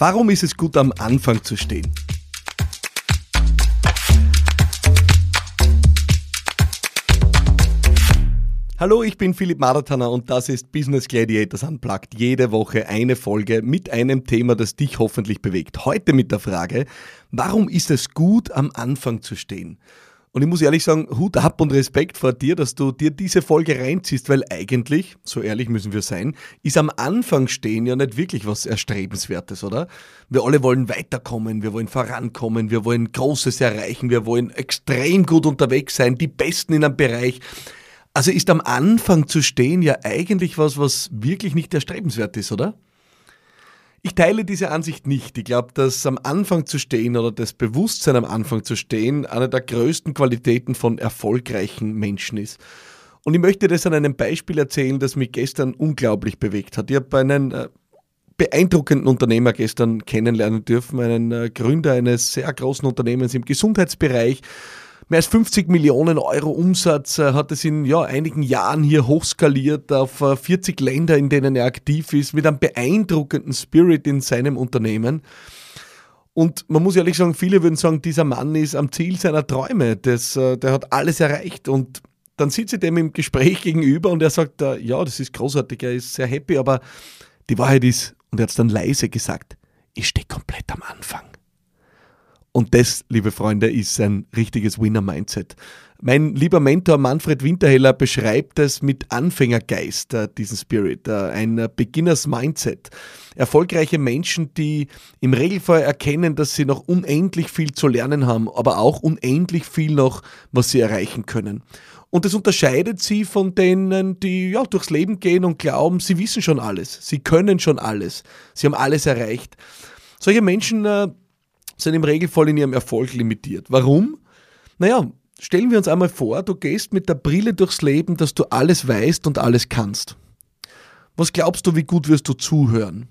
Warum ist es gut, am Anfang zu stehen? Hallo, ich bin Philipp Marathaner und das ist Business Gladiators Unplugged. Jede Woche eine Folge mit einem Thema, das dich hoffentlich bewegt. Heute mit der Frage, warum ist es gut, am Anfang zu stehen? Und ich muss ehrlich sagen, Hut ab und Respekt vor dir, dass du dir diese Folge reinziehst, weil eigentlich, so ehrlich müssen wir sein, ist am Anfang stehen ja nicht wirklich was Erstrebenswertes, oder? Wir alle wollen weiterkommen, wir wollen vorankommen, wir wollen Großes erreichen, wir wollen extrem gut unterwegs sein, die Besten in einem Bereich. Also ist am Anfang zu stehen ja eigentlich was, was wirklich nicht erstrebenswert ist, oder? Ich teile diese Ansicht nicht. Ich glaube, dass am Anfang zu stehen oder das Bewusstsein am Anfang zu stehen eine der größten Qualitäten von erfolgreichen Menschen ist. Und ich möchte das an einem Beispiel erzählen, das mich gestern unglaublich bewegt hat. Ich habe einen äh, beeindruckenden Unternehmer gestern kennenlernen dürfen, einen äh, Gründer eines sehr großen Unternehmens im Gesundheitsbereich Mehr als 50 Millionen Euro Umsatz äh, hat es in ja, einigen Jahren hier hochskaliert auf 40 äh, Länder, in denen er aktiv ist, mit einem beeindruckenden Spirit in seinem Unternehmen. Und man muss ehrlich sagen, viele würden sagen, dieser Mann ist am Ziel seiner Träume. Das, äh, der hat alles erreicht. Und dann sitze ich dem im Gespräch gegenüber und er sagt, ja, das ist großartig, er ist sehr happy, aber die Wahrheit ist, und er hat es dann leise gesagt, ich stehe komplett am Anfang. Und das, liebe Freunde, ist ein richtiges Winner-Mindset. Mein lieber Mentor Manfred Winterheller beschreibt es mit Anfängergeist, äh, diesen Spirit, äh, ein Beginners Mindset. Erfolgreiche Menschen, die im Regelfall erkennen, dass sie noch unendlich viel zu lernen haben, aber auch unendlich viel noch, was sie erreichen können. Und das unterscheidet sie von denen, die ja, durchs Leben gehen und glauben, sie wissen schon alles, sie können schon alles, sie haben alles erreicht. Solche Menschen äh, sind im Regelfall in ihrem Erfolg limitiert. Warum? Naja, stellen wir uns einmal vor, du gehst mit der Brille durchs Leben, dass du alles weißt und alles kannst. Was glaubst du, wie gut wirst du zuhören?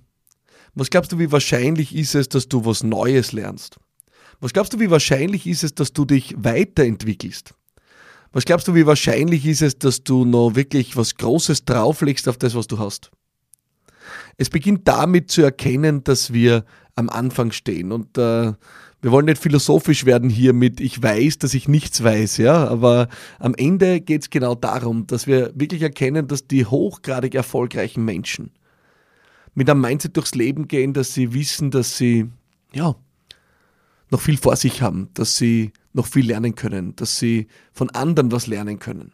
Was glaubst du, wie wahrscheinlich ist es, dass du was Neues lernst? Was glaubst du, wie wahrscheinlich ist es, dass du dich weiterentwickelst? Was glaubst du, wie wahrscheinlich ist es, dass du noch wirklich was Großes drauflegst auf das, was du hast? Es beginnt damit zu erkennen, dass wir am Anfang stehen. Und äh, wir wollen nicht philosophisch werden hier mit ich weiß, dass ich nichts weiß, ja, aber am Ende geht es genau darum, dass wir wirklich erkennen, dass die hochgradig erfolgreichen Menschen mit einem Mindset durchs Leben gehen, dass sie wissen, dass sie ja noch viel vor sich haben, dass sie noch viel lernen können, dass sie von anderen was lernen können.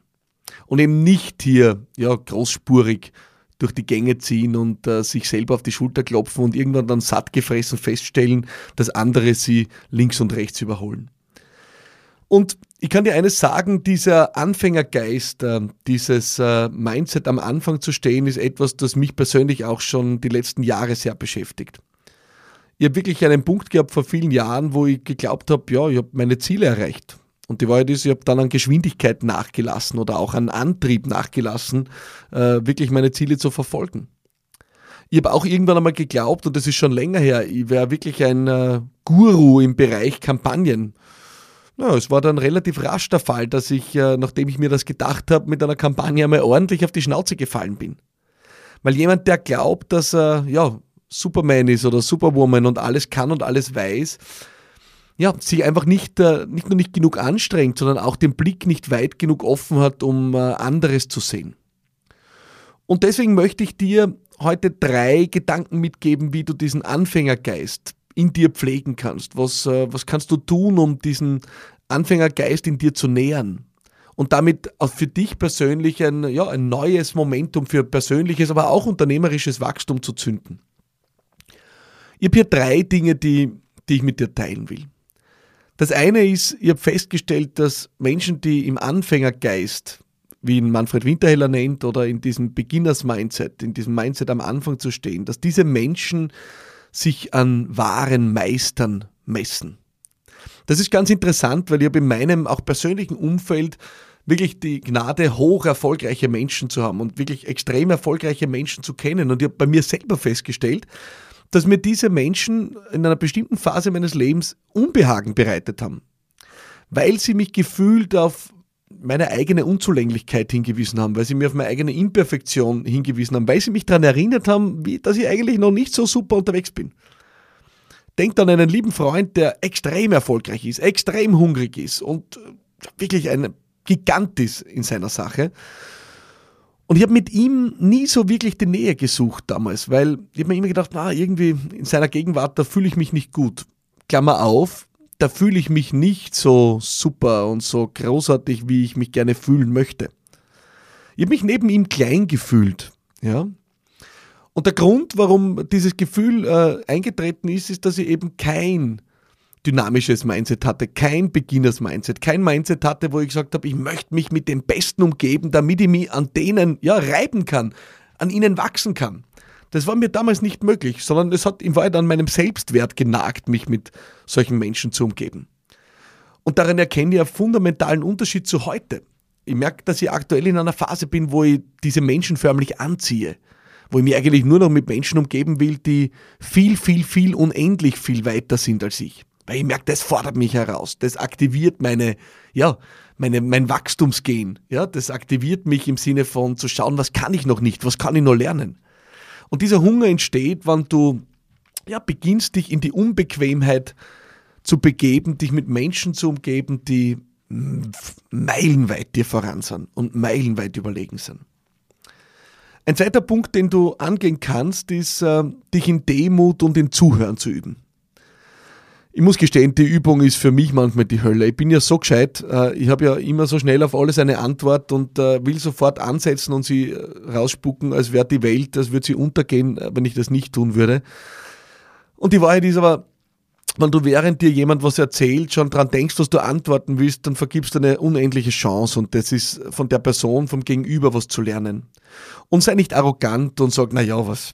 Und eben nicht hier ja großspurig durch die Gänge ziehen und äh, sich selber auf die Schulter klopfen und irgendwann dann satt gefressen feststellen, dass andere sie links und rechts überholen. Und ich kann dir eines sagen, dieser Anfängergeist, äh, dieses äh, Mindset am Anfang zu stehen, ist etwas, das mich persönlich auch schon die letzten Jahre sehr beschäftigt. Ich habe wirklich einen Punkt gehabt vor vielen Jahren, wo ich geglaubt habe, ja, ich habe meine Ziele erreicht. Und die Wahrheit ist, ich habe dann an Geschwindigkeit nachgelassen oder auch an Antrieb nachgelassen, äh, wirklich meine Ziele zu verfolgen. Ich habe auch irgendwann einmal geglaubt, und das ist schon länger her, ich wäre wirklich ein äh, Guru im Bereich Kampagnen. Ja, es war dann relativ rasch der Fall, dass ich, äh, nachdem ich mir das gedacht habe, mit einer Kampagne einmal ordentlich auf die Schnauze gefallen bin. Weil jemand, der glaubt, dass er ja, Superman ist oder Superwoman und alles kann und alles weiß, ja, sich einfach nicht, äh, nicht nur nicht genug anstrengt, sondern auch den Blick nicht weit genug offen hat, um äh, anderes zu sehen. Und deswegen möchte ich dir heute drei Gedanken mitgeben, wie du diesen Anfängergeist in dir pflegen kannst. Was, äh, was kannst du tun, um diesen Anfängergeist in dir zu nähern? Und damit auch für dich persönlich ein, ja, ein neues Momentum für persönliches, aber auch unternehmerisches Wachstum zu zünden. Ich habe hier drei Dinge, die, die ich mit dir teilen will. Das eine ist, ich habe festgestellt, dass Menschen, die im Anfängergeist, wie ihn Manfred Winterheller nennt, oder in diesem Beginners-Mindset, in diesem Mindset am Anfang zu stehen, dass diese Menschen sich an wahren Meistern messen. Das ist ganz interessant, weil ich habe in meinem auch persönlichen Umfeld wirklich die Gnade, hoch erfolgreiche Menschen zu haben und wirklich extrem erfolgreiche Menschen zu kennen. Und ich habe bei mir selber festgestellt, dass mir diese Menschen in einer bestimmten Phase meines Lebens Unbehagen bereitet haben, weil sie mich gefühlt auf meine eigene Unzulänglichkeit hingewiesen haben, weil sie mir auf meine eigene Imperfektion hingewiesen haben, weil sie mich daran erinnert haben, wie, dass ich eigentlich noch nicht so super unterwegs bin. Denkt an einen lieben Freund, der extrem erfolgreich ist, extrem hungrig ist und wirklich ein Gigant ist in seiner Sache. Und ich habe mit ihm nie so wirklich die Nähe gesucht damals, weil ich habe mir immer gedacht, na, irgendwie in seiner Gegenwart, da fühle ich mich nicht gut. Klammer auf, da fühle ich mich nicht so super und so großartig, wie ich mich gerne fühlen möchte. Ich habe mich neben ihm klein gefühlt, ja. Und der Grund, warum dieses Gefühl äh, eingetreten ist, ist, dass ich eben kein dynamisches Mindset hatte, kein Beginners Mindset, kein Mindset hatte, wo ich gesagt habe, ich möchte mich mit den Besten umgeben, damit ich mich an denen ja reiben kann, an ihnen wachsen kann. Das war mir damals nicht möglich, sondern es hat im Wahrheit an meinem Selbstwert genagt, mich mit solchen Menschen zu umgeben. Und darin erkenne ich einen fundamentalen Unterschied zu heute. Ich merke, dass ich aktuell in einer Phase bin, wo ich diese Menschen förmlich anziehe. Wo ich mich eigentlich nur noch mit Menschen umgeben will, die viel, viel, viel, unendlich viel weiter sind als ich. Weil ich merke, das fordert mich heraus. Das aktiviert meine, ja, meine, mein Wachstumsgehen. Ja, das aktiviert mich im Sinne von zu schauen, was kann ich noch nicht, was kann ich noch lernen. Und dieser Hunger entsteht, wenn du, ja, beginnst dich in die Unbequemheit zu begeben, dich mit Menschen zu umgeben, die meilenweit dir voran sind und meilenweit überlegen sind. Ein zweiter Punkt, den du angehen kannst, ist, äh, dich in Demut und in Zuhören zu üben. Ich muss gestehen, die Übung ist für mich manchmal die Hölle. Ich bin ja so gescheit, äh, ich habe ja immer so schnell auf alles eine Antwort und äh, will sofort ansetzen und sie äh, rausspucken, als wäre die Welt, als würde sie untergehen, wenn ich das nicht tun würde. Und die Wahrheit ist aber, wenn du während dir jemand was erzählt, schon dran denkst, was du antworten willst, dann vergibst du eine unendliche Chance und das ist von der Person, vom Gegenüber was zu lernen. Und sei nicht arrogant und sag, na ja, was,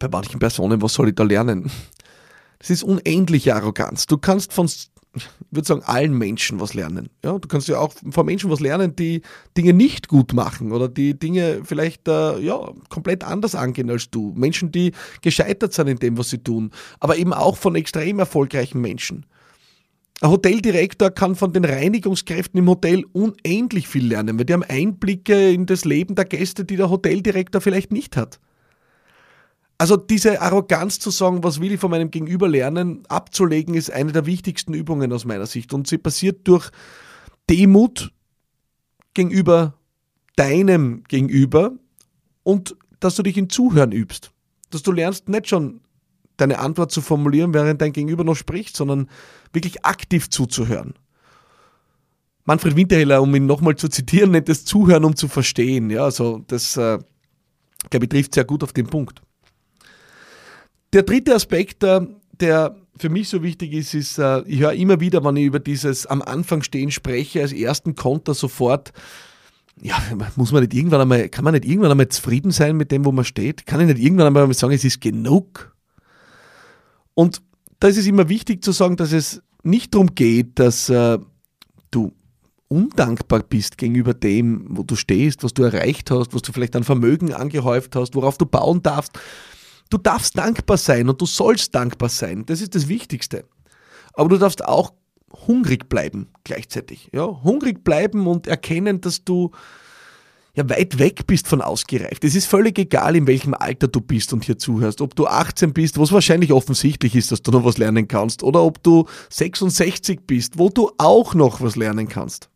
bei manchen Personen, was soll ich da lernen? Das ist unendliche Arroganz. Du kannst von, ich würde sagen, allen Menschen was lernen. Ja, du kannst ja auch von Menschen was lernen, die Dinge nicht gut machen oder die Dinge vielleicht äh, ja, komplett anders angehen als du. Menschen, die gescheitert sind in dem, was sie tun. Aber eben auch von extrem erfolgreichen Menschen. Ein Hoteldirektor kann von den Reinigungskräften im Hotel unendlich viel lernen, weil die haben Einblicke in das Leben der Gäste, die der Hoteldirektor vielleicht nicht hat. Also diese Arroganz zu sagen, was will ich von meinem Gegenüber lernen, abzulegen, ist eine der wichtigsten Übungen aus meiner Sicht. Und sie passiert durch Demut gegenüber deinem Gegenüber und dass du dich in Zuhören übst. Dass du lernst, nicht schon deine Antwort zu formulieren, während dein Gegenüber noch spricht, sondern wirklich aktiv zuzuhören. Manfred Winterheller, um ihn nochmal zu zitieren, nennt es Zuhören, um zu verstehen. Ja, also das, äh, glaube ich, trifft sehr gut auf den Punkt. Der dritte Aspekt, äh, der für mich so wichtig ist, ist, äh, ich höre immer wieder, wenn ich über dieses am Anfang stehen spreche, als ersten Konter sofort, ja, muss man nicht irgendwann einmal, kann man nicht irgendwann einmal zufrieden sein mit dem, wo man steht? Kann ich nicht irgendwann einmal sagen, es ist genug? Und da ist es immer wichtig zu sagen, dass es nicht darum geht, dass äh, du undankbar bist gegenüber dem, wo du stehst, was du erreicht hast, was du vielleicht an Vermögen angehäuft hast, worauf du bauen darfst, Du darfst dankbar sein und du sollst dankbar sein. Das ist das Wichtigste. Aber du darfst auch hungrig bleiben gleichzeitig. Ja? Hungrig bleiben und erkennen, dass du ja weit weg bist von ausgereift. Es ist völlig egal, in welchem Alter du bist und hier zuhörst. Ob du 18 bist, was wahrscheinlich offensichtlich ist, dass du noch was lernen kannst, oder ob du 66 bist, wo du auch noch was lernen kannst.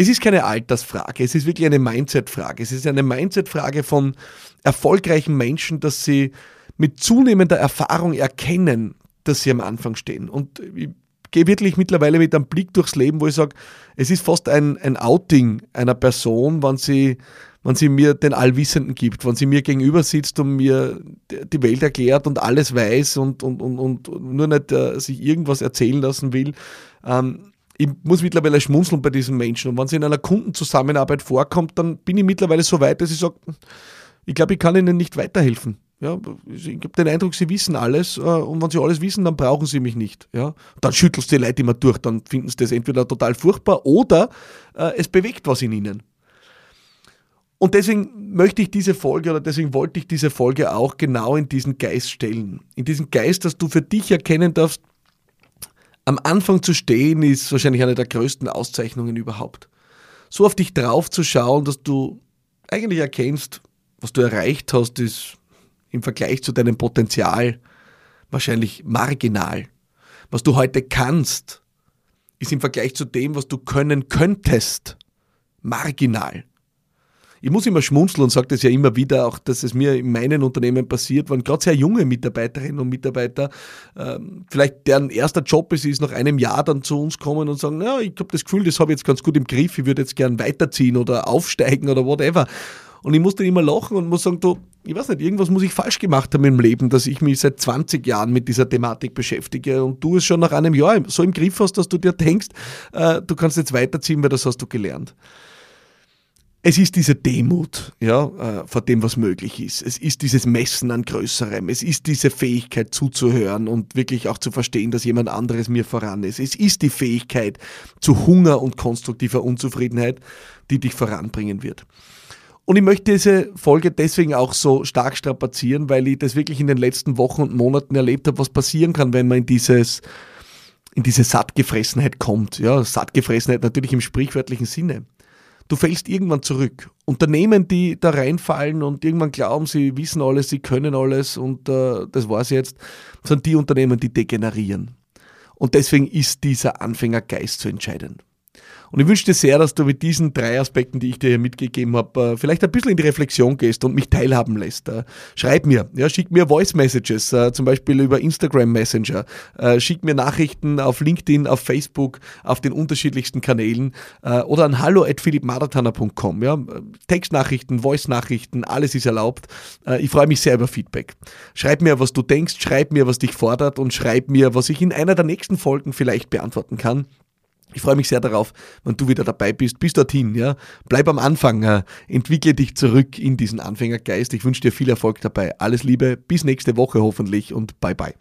Es ist keine Altersfrage, es ist wirklich eine Mindset-Frage. Es ist eine Mindset-Frage von erfolgreichen Menschen, dass sie mit zunehmender Erfahrung erkennen, dass sie am Anfang stehen. Und ich gehe wirklich mittlerweile mit einem Blick durchs Leben, wo ich sage, es ist fast ein, ein Outing einer Person, wenn sie, wenn sie mir den Allwissenden gibt, wenn sie mir gegenüber sitzt und mir die Welt erklärt und alles weiß und, und, und, und nur nicht äh, sich irgendwas erzählen lassen will. Ähm, ich muss mittlerweile schmunzeln bei diesen Menschen. Und wenn es in einer Kundenzusammenarbeit vorkommt, dann bin ich mittlerweile so weit, dass ich sage, ich glaube, ich kann ihnen nicht weiterhelfen. Ja, ich habe den Eindruck, sie wissen alles äh, und wenn sie alles wissen, dann brauchen sie mich nicht. Ja? Dann schüttelst du die Leute immer durch, dann finden sie das entweder total furchtbar oder äh, es bewegt was in ihnen. Und deswegen möchte ich diese Folge oder deswegen wollte ich diese Folge auch genau in diesen Geist stellen. In diesen Geist, dass du für dich erkennen darfst, am Anfang zu stehen ist wahrscheinlich eine der größten Auszeichnungen überhaupt. So auf dich drauf zu schauen, dass du eigentlich erkennst, was du erreicht hast, ist im Vergleich zu deinem Potenzial wahrscheinlich marginal. Was du heute kannst, ist im Vergleich zu dem, was du können könntest, marginal. Ich muss immer schmunzeln und sage das ja immer wieder, auch dass es mir in meinen Unternehmen passiert, wenn gerade sehr junge Mitarbeiterinnen und Mitarbeiter, ähm, vielleicht deren erster Job ist, ist nach einem Jahr dann zu uns kommen und sagen, ja, ich habe das Gefühl, das habe ich jetzt ganz gut im Griff, ich würde jetzt gern weiterziehen oder aufsteigen oder whatever. Und ich muss dann immer lachen und muss sagen, du, ich weiß nicht, irgendwas muss ich falsch gemacht haben im Leben, dass ich mich seit 20 Jahren mit dieser Thematik beschäftige und du es schon nach einem Jahr so im Griff hast, dass du dir denkst, äh, du kannst jetzt weiterziehen, weil das hast du gelernt es ist diese Demut ja, äh, vor dem, was möglich ist. Es ist dieses Messen an Größerem. Es ist diese Fähigkeit zuzuhören und wirklich auch zu verstehen, dass jemand anderes mir voran ist. Es ist die Fähigkeit zu Hunger und konstruktiver Unzufriedenheit, die dich voranbringen wird. Und ich möchte diese Folge deswegen auch so stark strapazieren, weil ich das wirklich in den letzten Wochen und Monaten erlebt habe, was passieren kann, wenn man in dieses in diese Sattgefressenheit kommt. Ja, Sattgefressenheit natürlich im sprichwörtlichen Sinne du fällst irgendwann zurück. Unternehmen, die da reinfallen und irgendwann glauben, sie wissen alles, sie können alles und äh, das war's jetzt, sind die Unternehmen, die degenerieren. Und deswegen ist dieser Anfängergeist zu entscheiden. Und ich wünsche dir sehr, dass du mit diesen drei Aspekten, die ich dir hier mitgegeben habe, äh, vielleicht ein bisschen in die Reflexion gehst und mich teilhaben lässt. Äh, schreib mir, ja, schick mir Voice Messages, äh, zum Beispiel über Instagram Messenger, schick mir Nachrichten auf LinkedIn, auf Facebook, auf den unterschiedlichsten Kanälen oder an hallo at. Ja. Textnachrichten, Voice-Nachrichten, alles ist erlaubt. Ich freue mich sehr über Feedback. Schreib mir, was du denkst, schreib mir, was dich fordert und schreib mir, was ich in einer der nächsten Folgen vielleicht beantworten kann. Ich freue mich sehr darauf, wenn du wieder dabei bist. Bis dorthin, ja. Bleib am Anfang, äh, entwickle dich zurück in diesen Anfängergeist. Ich wünsche dir viel Erfolg dabei. Alles Liebe, bis nächste Woche hoffentlich und bye bye.